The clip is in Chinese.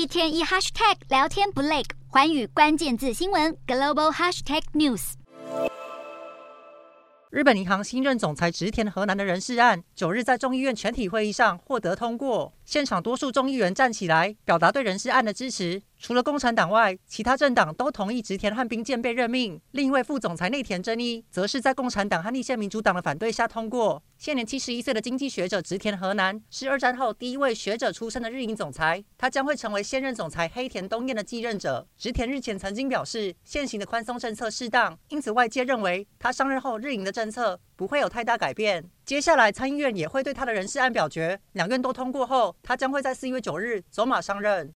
一天一 hashtag 聊天不累，环宇关键字新闻 global hashtag news。日本银行新任总裁植田河南的人事案，九日在众议院全体会议上获得通过。现场多数众议员站起来，表达对人事案的支持。除了共产党外，其他政党都同意植田和冰见被任命。另一位副总裁内田真一，则是在共产党和立宪民主党的反对下通过。现年七十一岁的经济学者植田和男，是二战后第一位学者出身的日银总裁，他将会成为现任总裁黑田东彦的继任者。植田日前曾经表示，现行的宽松政策适当，因此外界认为他上任后日银的政策不会有太大改变。接下来参议院也会对他的人事案表决，两院都通过后，他将会在四月九日走马上任。